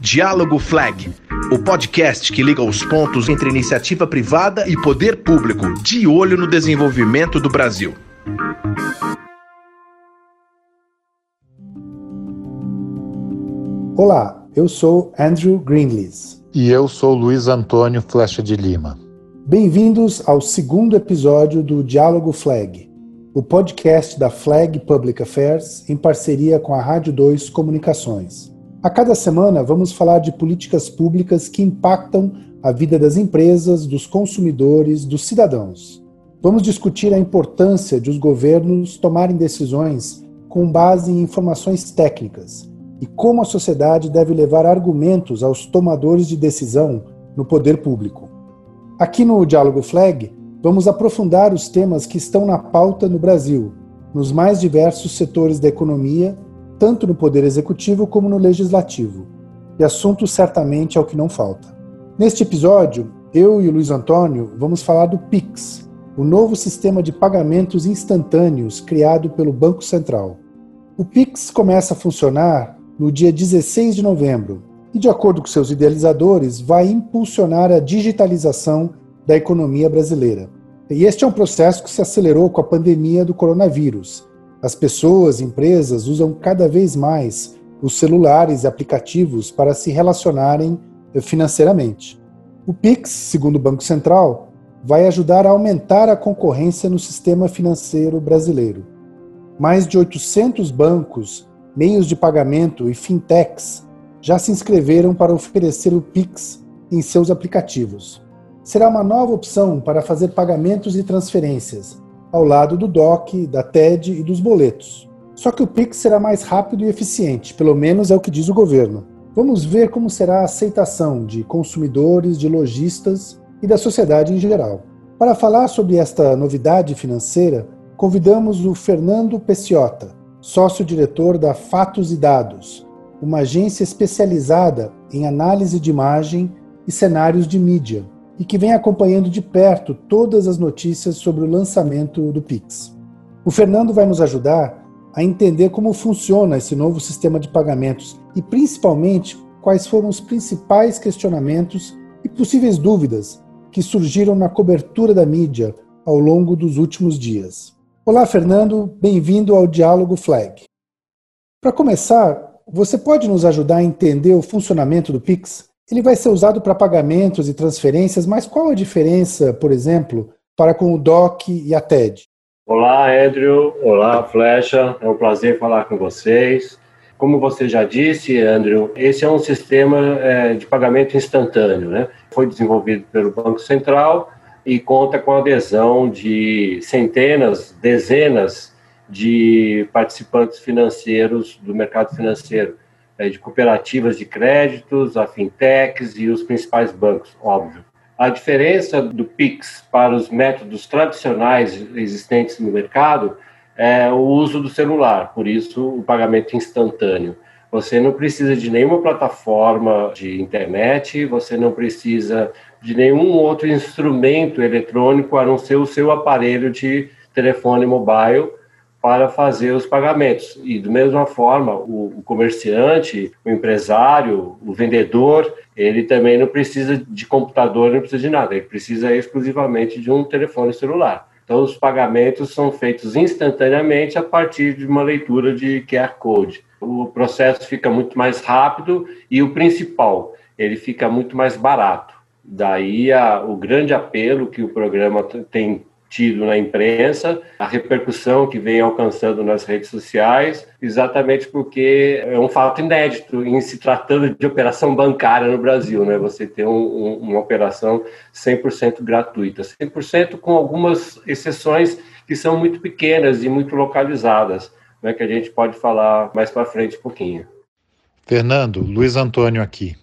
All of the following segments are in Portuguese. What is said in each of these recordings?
Diálogo Flag, o podcast que liga os pontos entre iniciativa privada e poder público, de olho no desenvolvimento do Brasil. Olá, eu sou Andrew Greenlees. E eu sou Luiz Antônio Flecha de Lima. Bem-vindos ao segundo episódio do Diálogo Flag, o podcast da Flag Public Affairs em parceria com a Rádio 2 Comunicações. A cada semana vamos falar de políticas públicas que impactam a vida das empresas, dos consumidores, dos cidadãos. Vamos discutir a importância de os governos tomarem decisões com base em informações técnicas e como a sociedade deve levar argumentos aos tomadores de decisão no poder público. Aqui no Diálogo Flag, vamos aprofundar os temas que estão na pauta no Brasil, nos mais diversos setores da economia, tanto no poder executivo como no legislativo. E assunto certamente é o que não falta. Neste episódio, eu e o Luiz Antônio vamos falar do Pix, o novo sistema de pagamentos instantâneos criado pelo Banco Central. O Pix começa a funcionar no dia 16 de novembro e, de acordo com seus idealizadores, vai impulsionar a digitalização da economia brasileira. E este é um processo que se acelerou com a pandemia do coronavírus. As pessoas e empresas usam cada vez mais os celulares e aplicativos para se relacionarem financeiramente. O Pix, segundo o Banco Central, vai ajudar a aumentar a concorrência no sistema financeiro brasileiro. Mais de 800 bancos meios de pagamento e fintechs já se inscreveram para oferecer o Pix em seus aplicativos. Será uma nova opção para fazer pagamentos e transferências, ao lado do DOC, da TED e dos boletos. Só que o Pix será mais rápido e eficiente, pelo menos é o que diz o governo. Vamos ver como será a aceitação de consumidores, de lojistas e da sociedade em geral. Para falar sobre esta novidade financeira, convidamos o Fernando Peciota, sócio-diretor da Fatos e Dados, uma agência especializada em análise de imagem e cenários de mídia, e que vem acompanhando de perto todas as notícias sobre o lançamento do Pix. O Fernando vai nos ajudar a entender como funciona esse novo sistema de pagamentos e, principalmente, quais foram os principais questionamentos e possíveis dúvidas que surgiram na cobertura da mídia ao longo dos últimos dias. Olá, Fernando, bem-vindo ao Diálogo Flag. Para começar, você pode nos ajudar a entender o funcionamento do Pix? Ele vai ser usado para pagamentos e transferências, mas qual a diferença, por exemplo, para com o DOC e a TED? Olá, Andrew. Olá, Flecha. É um prazer falar com vocês. Como você já disse, Andrew, esse é um sistema é, de pagamento instantâneo, né? Foi desenvolvido pelo Banco Central e conta com a adesão de centenas, dezenas de participantes financeiros do mercado financeiro, de cooperativas de créditos, a fintechs e os principais bancos, óbvio. A diferença do PIX para os métodos tradicionais existentes no mercado é o uso do celular, por isso o pagamento instantâneo. Você não precisa de nenhuma plataforma de internet, você não precisa de nenhum outro instrumento eletrônico a não ser o seu aparelho de telefone mobile para fazer os pagamentos. E, da mesma forma, o, comerciante, o empresário, o vendedor, ele também não precisa de computador, não precisa de nada, ele precisa exclusivamente de um telefone celular. Então, os pagamentos são feitos instantaneamente a partir de uma leitura de QR Code. O processo fica muito mais rápido e, o principal, ele fica muito mais barato. Daí a, o grande apelo que o programa tem tido na imprensa, a repercussão que vem alcançando nas redes sociais, exatamente porque é um fato inédito em se tratando de operação bancária no Brasil, né? Você ter um, um, uma operação 100% gratuita, 100% com algumas exceções que são muito pequenas e muito localizadas, né? Que a gente pode falar mais para frente um pouquinho. Fernando, Luiz Antônio aqui.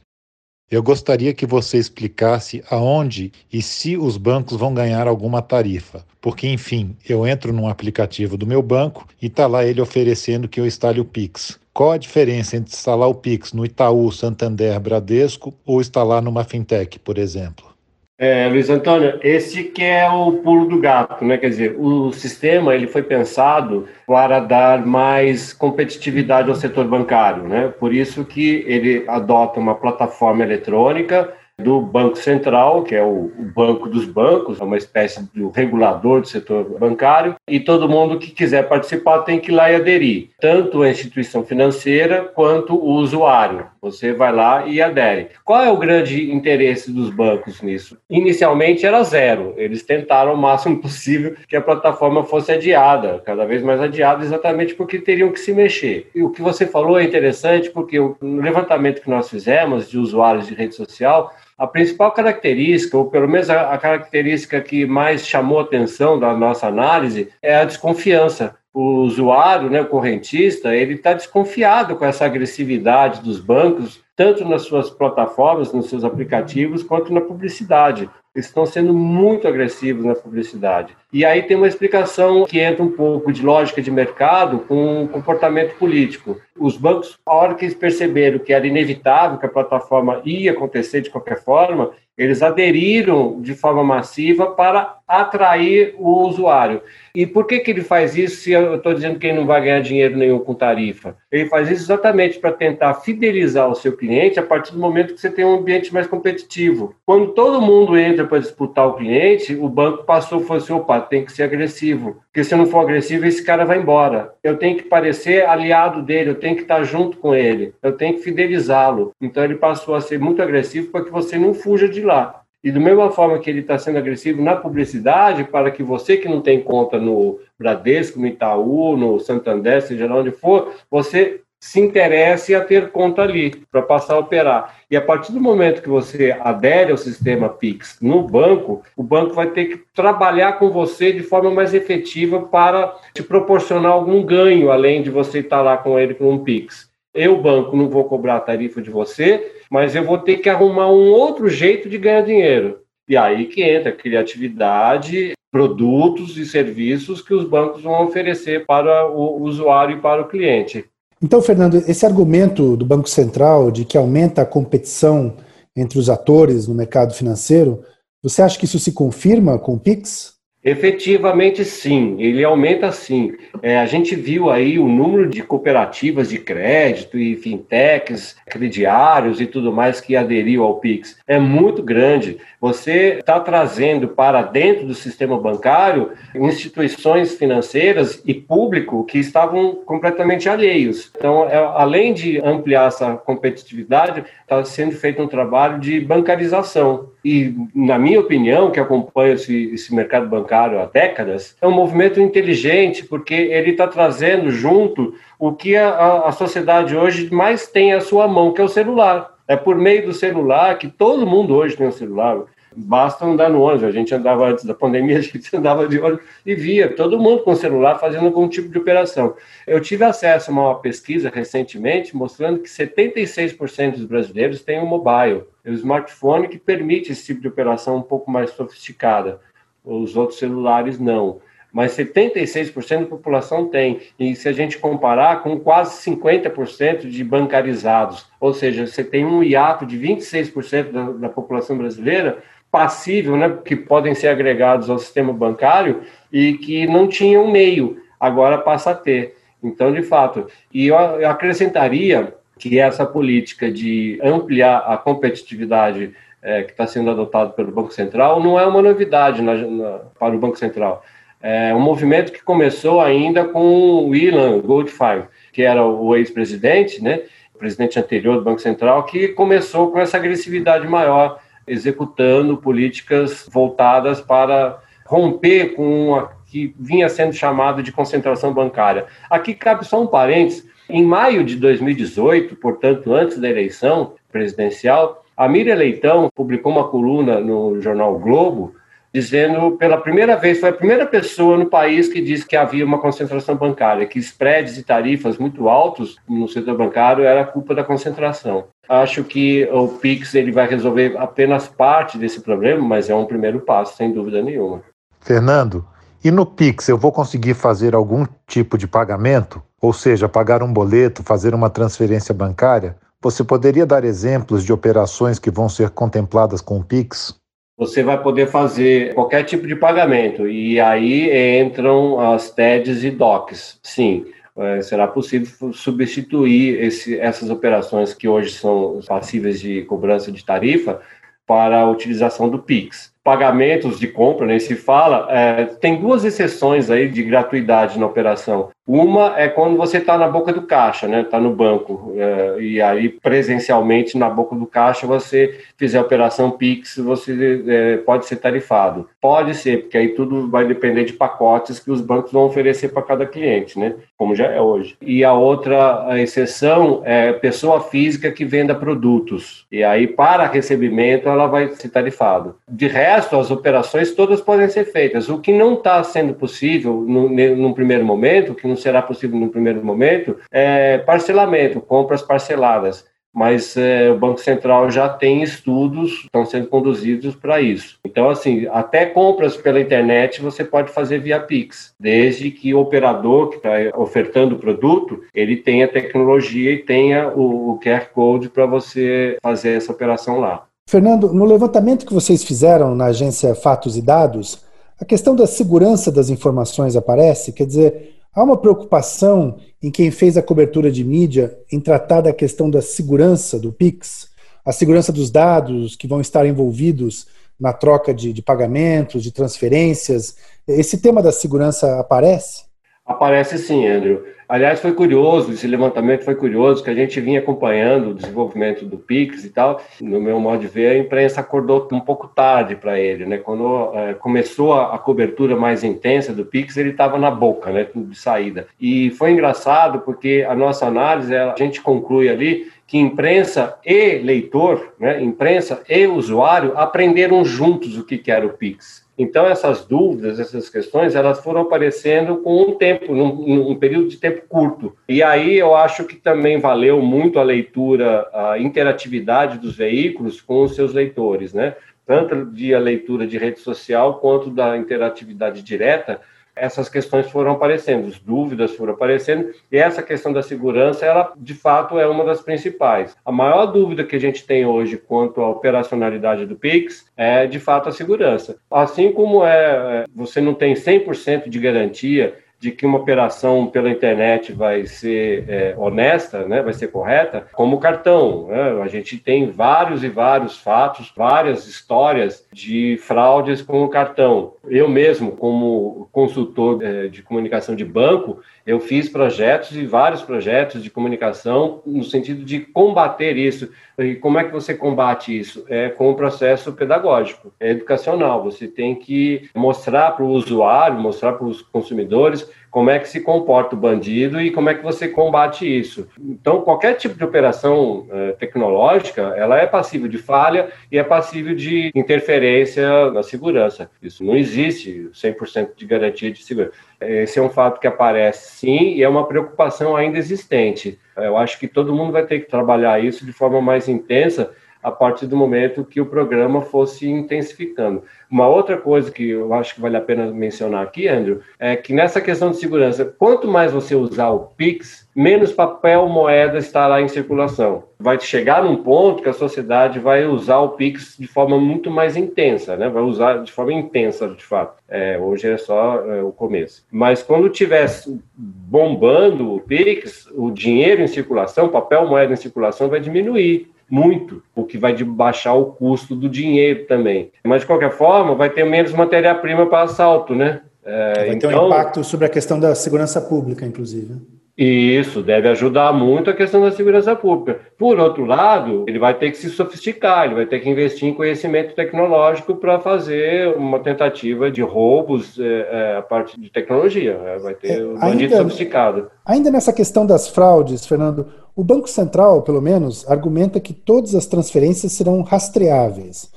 Eu gostaria que você explicasse aonde e se os bancos vão ganhar alguma tarifa. Porque, enfim, eu entro num aplicativo do meu banco e está lá ele oferecendo que eu instale o Pix. Qual a diferença entre instalar o Pix no Itaú, Santander, Bradesco ou instalar numa fintech, por exemplo? É, Luiz Antônio, esse que é o pulo do gato, né? Quer dizer, o sistema ele foi pensado para dar mais competitividade ao setor bancário, né? Por isso que ele adota uma plataforma eletrônica do Banco Central, que é o, o, banco dos bancos, é uma espécie de regulador do setor bancário, e todo mundo que quiser participar tem que ir lá e aderir, tanto a instituição financeira quanto o usuário. Você vai lá e adere. Qual é o grande interesse dos bancos nisso? Inicialmente era zero. Eles tentaram o máximo possível que a plataforma fosse adiada, cada vez mais adiada, exatamente porque teriam que se mexer. E o que você falou é interessante porque no levantamento que nós fizemos de usuários de rede social, a principal característica, ou pelo menos a, característica que mais chamou atenção da nossa análise, é a desconfiança o usuário, né, o correntista, ele está desconfiado com essa agressividade dos bancos, tanto nas suas plataformas, nos seus aplicativos, quanto na publicidade. Eles estão sendo muito agressivos na publicidade. E aí tem uma explicação que entra um pouco de lógica de mercado com comportamento político. Os bancos, a hora que eles perceberam que era inevitável que a plataforma ia acontecer de qualquer forma, eles aderiram de forma massiva para atrair o usuário. E por que, que ele faz isso se eu estou dizendo que ele não vai ganhar dinheiro nenhum com tarifa? Ele faz isso exatamente para tentar fidelizar o seu cliente a partir do momento que você tem um ambiente mais competitivo. Quando todo mundo entra para disputar o cliente, o banco passou e falou assim, opa, tem que ser agressivo. Porque se eu não for agressivo, esse cara vai embora. Eu tenho que parecer aliado dele, eu tenho que estar junto com ele, eu tenho que fidelizá-lo. Então ele passou a ser muito agressivo para que você não fuja de lá. E da mesma forma que ele está sendo agressivo na publicidade, para que você que não tem conta no Bradesco, no Itaú, no Santander, seja onde for, você se interesse a ter conta ali para passar a operar. E a partir do momento que você adere ao sistema Pix no banco, o banco vai ter que trabalhar com você de forma mais efetiva para te proporcionar algum ganho, além de você estar lá com ele com um Pix. Eu, banco, não vou cobrar a tarifa de você, mas eu vou ter que arrumar um outro jeito de ganhar dinheiro. E aí que entra criatividade, produtos e serviços que os bancos vão oferecer para o usuário e para o cliente. Então, Fernando, esse argumento do Banco Central de que aumenta a competição entre os atores no mercado financeiro, você acha que isso se confirma com o PIX? Efetivamente, sim, ele aumenta sim. É, a gente viu aí o número de cooperativas de crédito e fintechs, crediários e tudo mais que aderiu ao Pix. É muito grande. Você está trazendo para dentro do sistema bancário instituições financeiras e público que estavam completamente alheios. Então, é, além de ampliar essa competitividade, está sendo feito um trabalho de bancarização. E, na minha opinião, que acompanho esse, esse mercado bancário há décadas, é um movimento inteligente, porque ele está trazendo junto o que a, a sociedade hoje mais tem à sua mão, que é o celular. É por meio do celular que todo mundo hoje tem um celular. Basta andar no ônibus. A gente andava antes da pandemia, a gente andava de ônibus e via todo mundo com celular fazendo algum tipo de operação. Eu tive acesso a uma pesquisa recentemente mostrando que 76% dos brasileiros têm um mobile, um smartphone que permite esse tipo de operação um pouco mais sofisticada. Os outros celulares não mas 76% da população tem. E se a gente comparar com quase 50% de bancarizados, ou seja, você tem um hiato de 26% da, da população brasileira passível, né, que podem ser agregados ao sistema bancário e que não tinham meio, agora passa a ter. Então, de fato, e eu acrescentaria que essa política de ampliar a competitividade é, que está sendo adotada pelo Banco Central não é uma novidade na, na, para o Banco Central. É um movimento que começou ainda com o Ilan Goldfein, que era o ex-presidente, né, o presidente anterior do Banco Central, que começou com essa agressividade maior, executando políticas voltadas para romper com a que vinha sendo chamado de concentração bancária. Aqui cabe só um parênteses. Em maio de 2018, portanto, antes da eleição presidencial, a Miriam Leitão publicou uma coluna no jornal Globo dizendo pela primeira vez, foi a primeira pessoa no país que disse que havia uma concentração bancária, que spreads e tarifas muito altos no setor bancário era culpa da concentração. Acho que o Pix ele vai resolver apenas parte desse problema, mas é um primeiro passo, sem dúvida nenhuma. Fernando, e no Pix eu vou conseguir fazer algum tipo de pagamento? Ou seja, pagar um boleto, fazer uma transferência bancária? Você poderia dar exemplos de operações que vão ser contempladas com o Pix? Você vai poder fazer qualquer tipo de pagamento. E aí entram as TEDs e DOCs. Sim, é, será possível substituir esse, essas operações que hoje são passíveis de cobrança de tarifa para a utilização do PIX pagamentos de compra, nem né, se fala, é, tem duas exceções aí de gratuidade na operação. Uma é quando você está na boca do caixa, né? Está no banco é, e aí presencialmente na boca do caixa você fizer operação Pix, você é, pode ser tarifado. Pode ser, porque aí tudo vai depender de pacotes que os bancos vão oferecer para cada cliente, né? Como já é hoje. E a outra exceção é pessoa física que venda produtos. E aí para recebimento ela vai ser tarifado. De resto, as operações todas podem ser feitas. O que não está sendo possível no, num primeiro momento, que será possível no primeiro momento, é parcelamento, compras parceladas. Mas é, o Banco Central já tem estudos, estão sendo conduzidos para isso. Então, assim, até compras pela internet você pode fazer via Pix, desde que o operador que está ofertando o produto, ele tenha tecnologia e tenha o, o QR Code para você fazer essa operação lá. Fernando, no levantamento que vocês fizeram na agência Fatos e Dados, a questão da segurança das informações aparece, quer dizer, Há uma preocupação em quem fez a cobertura de mídia em tratar da questão da segurança do PIX, a segurança dos dados que vão estar envolvidos na troca de, de pagamentos, de transferências. Esse tema da segurança aparece? Aparece sim, Andrew. Aliás, foi curioso, esse levantamento foi curioso, que a gente vinha acompanhando o desenvolvimento do Pix e tal. No meu modo de ver, a imprensa acordou um pouco tarde para ele, né? Quando é, começou a, a, cobertura mais intensa do Pix, ele estava na boca, né? De saída. E foi engraçado porque a nossa análise, a gente conclui ali que imprensa e leitor, né? Imprensa e usuário aprenderam juntos o que, que era o Pix. Então, essas dúvidas, essas questões, elas foram aparecendo com um tempo, num, num, período de tempo curto. E aí eu acho que também valeu muito a leitura, a interatividade dos veículos com os seus leitores, né? Tanto de a leitura de rede social quanto da interatividade direta, essas questões foram aparecendo, as dúvidas foram aparecendo, e essa questão da segurança, ela de fato é uma das principais. A maior dúvida que a gente tem hoje quanto à operacionalidade do Pix é de fato a segurança. Assim como é, é você não tem 100% de garantia de que uma operação pela internet vai ser é, honesta, né, vai ser correta, como o cartão. Né? A gente tem vários e vários fatos, várias histórias de fraudes com o cartão. Eu mesmo, como consultor é, de comunicação de banco, eu fiz projetos e vários projetos de comunicação no sentido de combater isso. E como é que você combate isso? É com o processo pedagógico, é educacional. Você tem que mostrar para o usuário, mostrar para os consumidores como é que se comporta o bandido e como é que você combate isso. Então, qualquer tipo de operação eh, tecnológica, ela é passível de falha e é passível de interferência na segurança. Isso não existe 100% de garantia de segurança. Esse é um fato que aparece sim e é uma preocupação ainda existente. Eu acho que todo mundo vai ter que trabalhar isso de forma mais intensa a partir do momento que o programa fosse intensificando. Uma outra coisa que eu acho que vale a pena mencionar aqui, Andrew, é que nessa questão de segurança, quanto mais você usar o Pix, menos papel moeda estará em circulação. Vai chegar num ponto que a sociedade vai usar o Pix de forma muito mais intensa, né? vai usar de forma intensa, de fato. É, hoje é só é, o começo. Mas quando tiver bombando o Pix, o dinheiro em circulação, papel moeda em circulação vai diminuir muito, o que vai baixar o custo do dinheiro também. Mas, de qualquer forma, vai ter menos matéria-prima para assalto, né? É, vai então... ter um então impacto sobre a questão da segurança pública, inclusive. Isso deve ajudar muito a questão da segurança pública. Por outro lado, ele vai ter que se sofisticar, ele vai ter que investir em conhecimento tecnológico para fazer uma tentativa de roubos é, é, a parte de tecnologia. Né? Vai ter é, um bandido ainda, sofisticado. Ainda nessa questão das fraudes, Fernando, o Banco Central, pelo menos, argumenta que todas as transferências serão rastreáveis.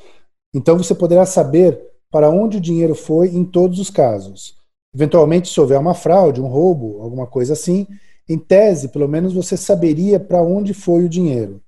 Então você poderá saber para onde o dinheiro foi em todos os casos. Eventualmente, se houver uma fraude, um roubo, alguma coisa assim, em tese, pelo menos você saberia para onde foi o dinheiro.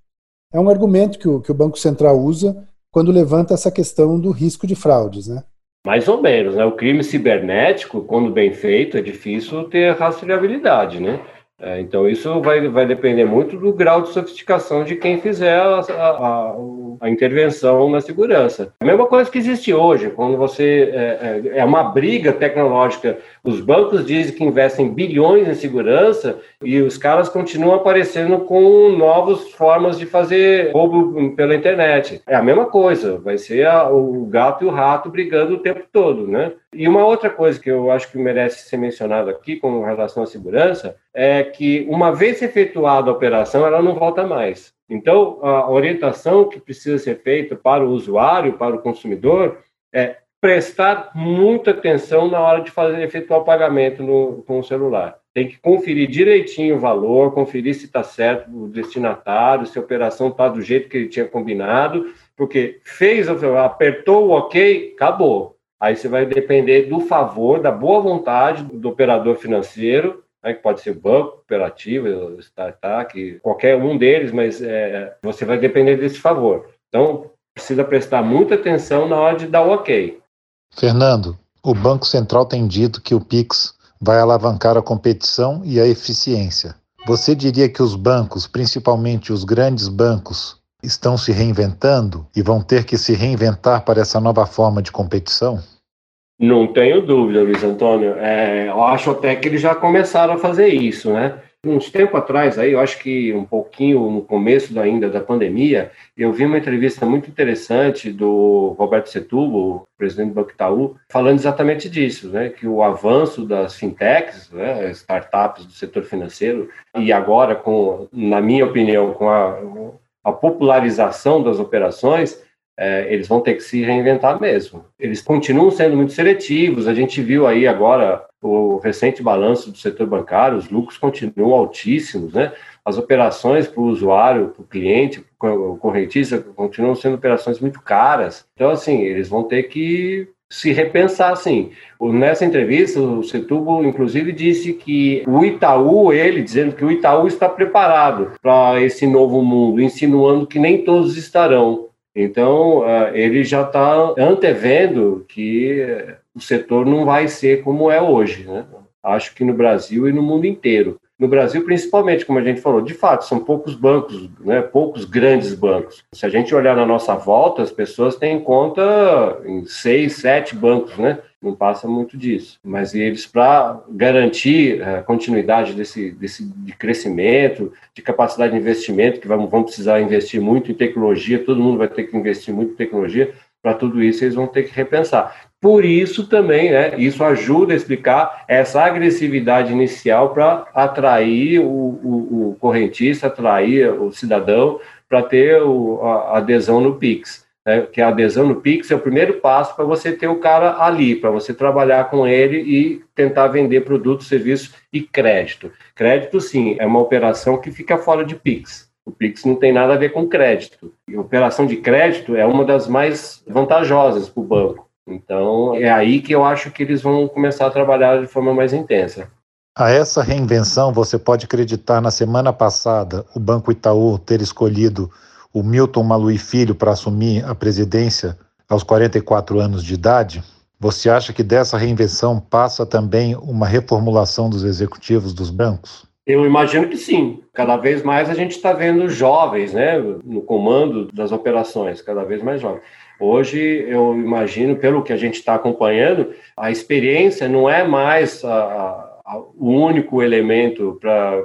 É um argumento que o, que o Banco Central usa quando levanta essa questão do risco de fraudes, né? Mais ou menos, né? O crime cibernético, quando bem feito, é difícil ter rastreabilidade, né? É, então, isso vai, vai depender muito do grau de sofisticação de quem fizer a, a, a, intervenção na segurança. A mesma coisa que existe hoje, quando você. É, é, é, uma briga tecnológica. Os bancos dizem que investem bilhões em segurança e os caras continuam aparecendo com novas formas de fazer roubo pela internet. É a mesma coisa, vai ser o gato e o rato brigando o tempo todo, né? E uma outra coisa que eu acho que merece ser mencionado aqui com relação à segurança é que, uma vez efetuada a operação, ela não volta mais. Então, a orientação que precisa ser feita para o usuário, para o consumidor, é prestar muita atenção na hora de fazer efetuar o pagamento no, com o celular. Tem que conferir direitinho o valor, conferir se está certo o destinatário, se a operação está do jeito que ele tinha combinado, porque fez, apertou o OK, acabou. Aí você vai depender do favor, da boa vontade do operador financeiro, né, que pode ser banco, cooperativa, startup, qualquer um deles, mas é, você vai depender desse favor. Então, precisa prestar muita atenção na hora de dar o ok. Fernando, o Banco Central tem dito que o PIX vai alavancar a competição e a eficiência. Você diria que os bancos, principalmente os grandes bancos, estão se reinventando e vão ter que se reinventar para essa nova forma de competição? Não tenho dúvida, Luiz Antônio. É, eu acho até que eles já começaram a fazer isso, né? Uns tempo atrás, aí, eu acho que um pouquinho no começo ainda da pandemia, eu vi uma entrevista muito interessante do Roberto Setúbal, presidente do Banco Itaú, falando exatamente disso, né? Que o avanço das fintechs, né, startups do setor financeiro, e agora, com, na minha opinião, com a a popularização das operações, é, eles vão ter que se reinventar mesmo. Eles continuam sendo muito seletivos. A gente viu aí agora o recente balanço do setor bancário, os lucros continuam altíssimos, né? As operações para o usuário, para o cliente, para o correntista, continuam sendo operações muito caras. Então, assim, eles vão ter que se repensar assim. Nessa entrevista, o Setubo, inclusive, disse que o Itaú, ele dizendo que o Itaú está preparado para esse novo mundo, insinuando que nem todos estarão. Então, eh, ele já está antevendo que o setor não vai ser como é hoje. Né? Acho que no Brasil e no mundo inteiro no Brasil, principalmente, como a gente falou, de fato, são poucos bancos, né, poucos grandes bancos. Se a gente olhar na nossa volta, as pessoas têm conta em seis, sete bancos, né? Não passa muito disso. Mas eles, para garantir a continuidade desse, desse de crescimento, de capacidade de investimento, que vão, vão precisar investir muito em tecnologia, todo mundo vai ter que investir muito em tecnologia, para tudo isso eles vão ter que repensar. Por isso também, né, isso ajuda a explicar essa agressividade inicial para atrair o, o, o, correntista, atrair o cidadão para ter o, a adesão no Pix. Né, que a adesão no Pix é o primeiro passo para você ter o cara ali, para você trabalhar com ele e tentar vender produtos, serviços e crédito. Crédito, sim, é uma operação que fica fora de Pix. O Pix não tem nada a ver com crédito. E operação de crédito é uma das mais vantajosas para o banco então, é aí que eu acho que eles vão começar a trabalhar de forma mais intensa. A essa reinvenção, você pode acreditar na semana passada o Banco Itaú ter escolhido o Milton Malui Filho para assumir a presidência aos 44 anos de idade? Você acha que dessa reinvenção passa também uma reformulação dos executivos dos bancos? Eu imagino que sim. Cada vez mais a gente está vendo jovens né, no comando das operações, cada vez mais jovens. Hoje, eu imagino, pelo que a gente está acompanhando, a experiência não é mais a, a, o único elemento para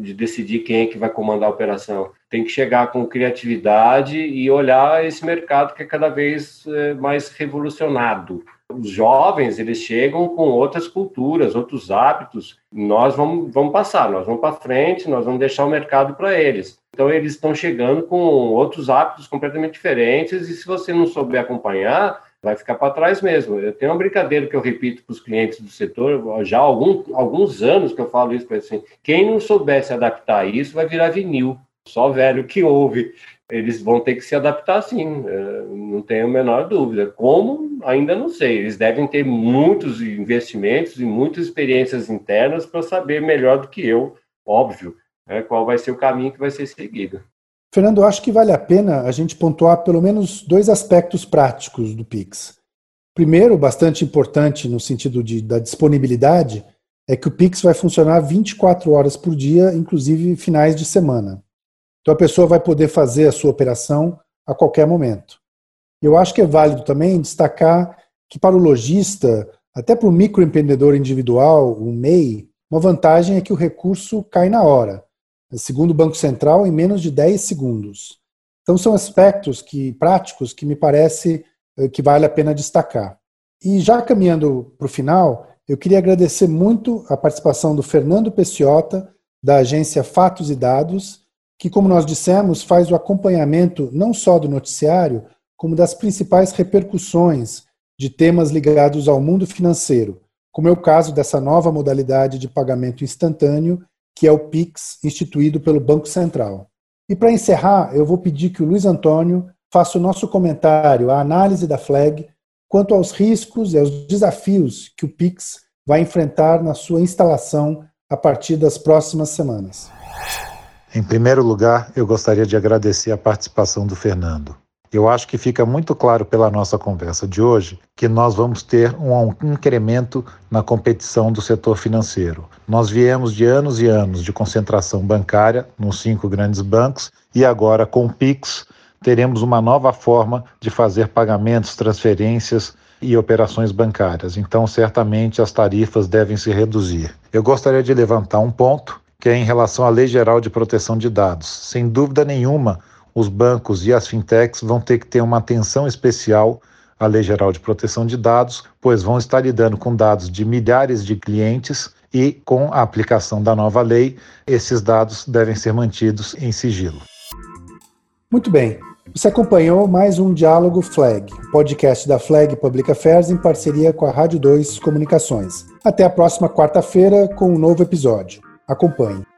de decidir quem é que vai comandar a operação. Tem que chegar com criatividade e olhar esse mercado que é cada vez é, mais revolucionado. Os jovens, eles chegam com outras culturas, outros hábitos. Nós vamos, vamos passar, nós vamos para frente, nós vamos deixar o mercado para eles. Então, eles estão chegando com outros hábitos completamente diferentes e se você não souber acompanhar, vai ficar para trás mesmo. Eu tenho uma brincadeira que eu repito para os clientes do setor, já há algum, alguns anos que eu falo isso para assim, quem não souber se adaptar isso vai virar vinil, só velho que ouve. Eles vão ter que se adaptar sim, é, não tenho a menor dúvida. Como? Ainda não sei. Eles devem ter muitos investimentos e muitas experiências internas para saber melhor do que eu, óbvio, né, qual vai ser o caminho que vai ser seguido. Fernando, acho que vale a pena a gente pontuar pelo menos dois aspectos práticos do Pix. Primeiro, bastante importante no sentido de, da disponibilidade, é que o Pix vai funcionar 24 horas por dia, inclusive finais de semana. Então a pessoa vai poder fazer a sua operação a qualquer momento. Eu acho que é válido também destacar que para o lojista, até para o microempreendedor individual, o MEI, uma vantagem é que o recurso cai na hora, segundo o Banco Central, em menos de 10 segundos. Então são aspectos que práticos que me parece eh, que vale a pena destacar. E já caminhando para o final, eu queria agradecer muito a participação do Fernando Peciota, da agência Fatos e Dados, que, como nós dissemos, faz o acompanhamento não só do noticiário, como das principais repercussões de temas ligados ao mundo financeiro, como é o caso dessa nova modalidade de pagamento instantâneo, que é o PIX, instituído pelo Banco Central. E para encerrar, eu vou pedir que o Luiz Antônio faça o nosso comentário, a análise da FLAG, quanto aos riscos e aos desafios que o Pix vai enfrentar na sua instalação a partir das próximas semanas. Em primeiro lugar, eu gostaria de agradecer a participação do Fernando. Eu acho que fica muito claro pela nossa conversa de hoje que nós vamos ter um incremento na competição do setor financeiro. Nós viemos de anos e anos de concentração bancária nos cinco grandes bancos e agora com o Pix teremos uma nova forma de fazer pagamentos, transferências e operações bancárias. Então, certamente as tarifas devem se reduzir. Eu gostaria de levantar um ponto que é em relação à Lei Geral de Proteção de Dados. Sem dúvida nenhuma, os bancos e as fintechs vão ter que ter uma atenção especial à Lei Geral de Proteção de Dados, pois vão estar lidando com dados de milhares de clientes e, com a aplicação da nova lei, esses dados devem ser mantidos em sigilo. Muito bem. Você acompanhou mais um Diálogo Flag, podcast da Flag Public Affairs em parceria com a Rádio 2 Comunicações. Até a próxima quarta-feira com um novo episódio. Acompanhe.